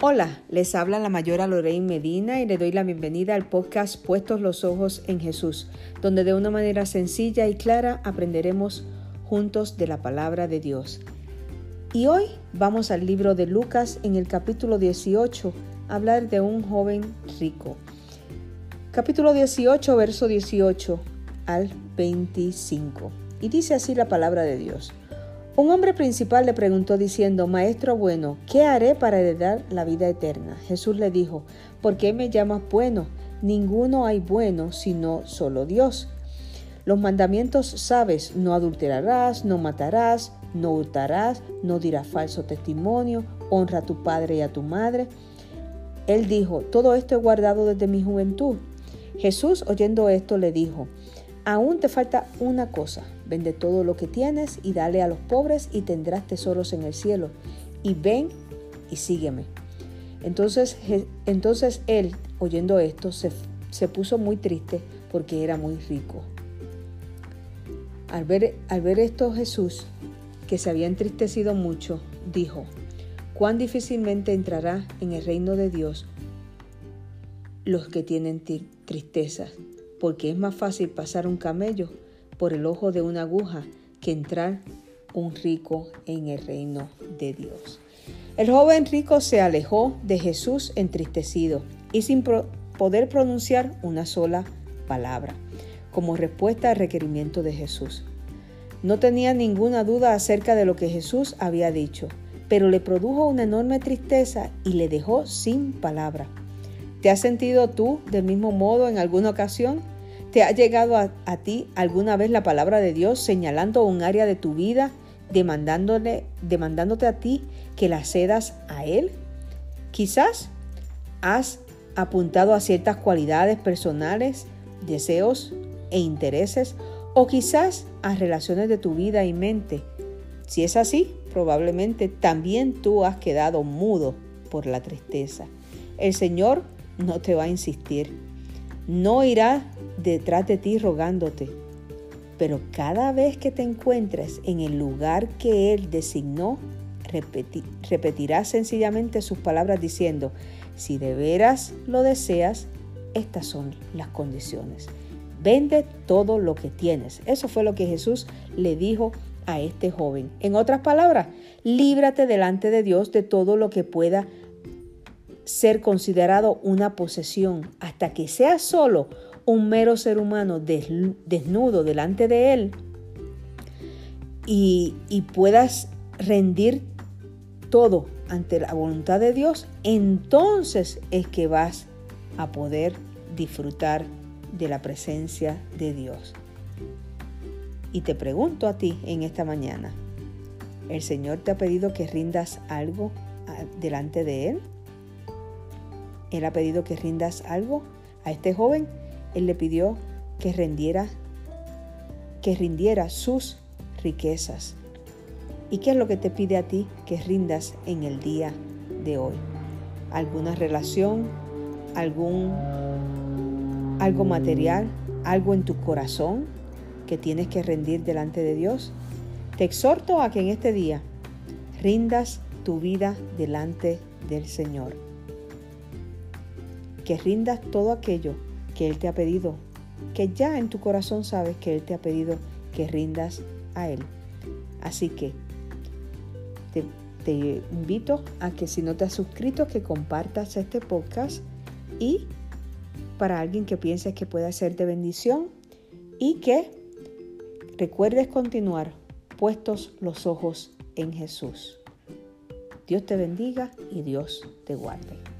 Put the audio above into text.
Hola, les habla la mayora Lorraine Medina y le doy la bienvenida al podcast Puestos los Ojos en Jesús, donde de una manera sencilla y clara aprenderemos juntos de la palabra de Dios. Y hoy vamos al libro de Lucas en el capítulo 18 a hablar de un joven rico. Capítulo 18, verso 18 al 25. Y dice así la palabra de Dios. Un hombre principal le preguntó diciendo, Maestro bueno, ¿qué haré para heredar la vida eterna? Jesús le dijo, ¿por qué me llamas bueno? Ninguno hay bueno sino solo Dios. Los mandamientos sabes, no adulterarás, no matarás, no hurtarás, no dirás falso testimonio, honra a tu padre y a tu madre. Él dijo, todo esto he guardado desde mi juventud. Jesús oyendo esto le dijo, Aún te falta una cosa, vende todo lo que tienes y dale a los pobres y tendrás tesoros en el cielo. Y ven y sígueme. Entonces, entonces él, oyendo esto, se, se puso muy triste porque era muy rico. Al ver, al ver esto Jesús, que se había entristecido mucho, dijo, cuán difícilmente entrará en el reino de Dios los que tienen tristezas porque es más fácil pasar un camello por el ojo de una aguja que entrar un rico en el reino de Dios. El joven rico se alejó de Jesús entristecido y sin poder pronunciar una sola palabra, como respuesta al requerimiento de Jesús. No tenía ninguna duda acerca de lo que Jesús había dicho, pero le produjo una enorme tristeza y le dejó sin palabra. ¿Te has sentido tú del mismo modo en alguna ocasión? ¿Te ha llegado a, ti alguna vez la palabra de Dios señalando un área de tu vida, demandándole, demandándote a ti que la cedas a Él? Quizás has apuntado a ciertas cualidades personales, deseos e intereses, o quizás a relaciones de tu vida y mente. Si es así, probablemente también tú has quedado mudo por la tristeza. El Señor no te va a insistir. No irá detrás de ti rogándote. Pero cada vez que te encuentres en el lugar que Él designó, repetirás sencillamente sus palabras diciendo, si de veras lo deseas, estas son las condiciones. Vende todo lo que tienes. Eso fue lo que Jesús le dijo a este joven. En otras palabras, líbrate delante de Dios de todo lo que pueda ser considerado una posesión hasta que sea solo un mero ser humano desnudo delante de Él y, y puedas rendir todo ante la voluntad de Dios, entonces es que vas a poder disfrutar de la presencia de Dios. Y te pregunto a ti en esta mañana, ¿el Señor te ha pedido que rindas algo delante de Él? Él ha pedido que rindas algo a este joven. Él le pidió que rindiera, que rindiera sus riquezas. ¿Y qué es lo que te pide a ti que rindas en el día de hoy? ¿Alguna relación? ¿Algún algo material? ¿Algo en tu corazón que tienes que rendir delante de Dios? Te exhorto a que en este día rindas tu vida delante del Señor que rindas todo aquello que Él te ha pedido, que ya en tu corazón sabes que Él te ha pedido que rindas a Él. Así que te, invito a que si no te has suscrito, que compartas este podcast y para alguien que pienses que pueda ser de bendición y que recuerdes continuar puestos los ojos en Jesús. Dios te bendiga y Dios te guarde.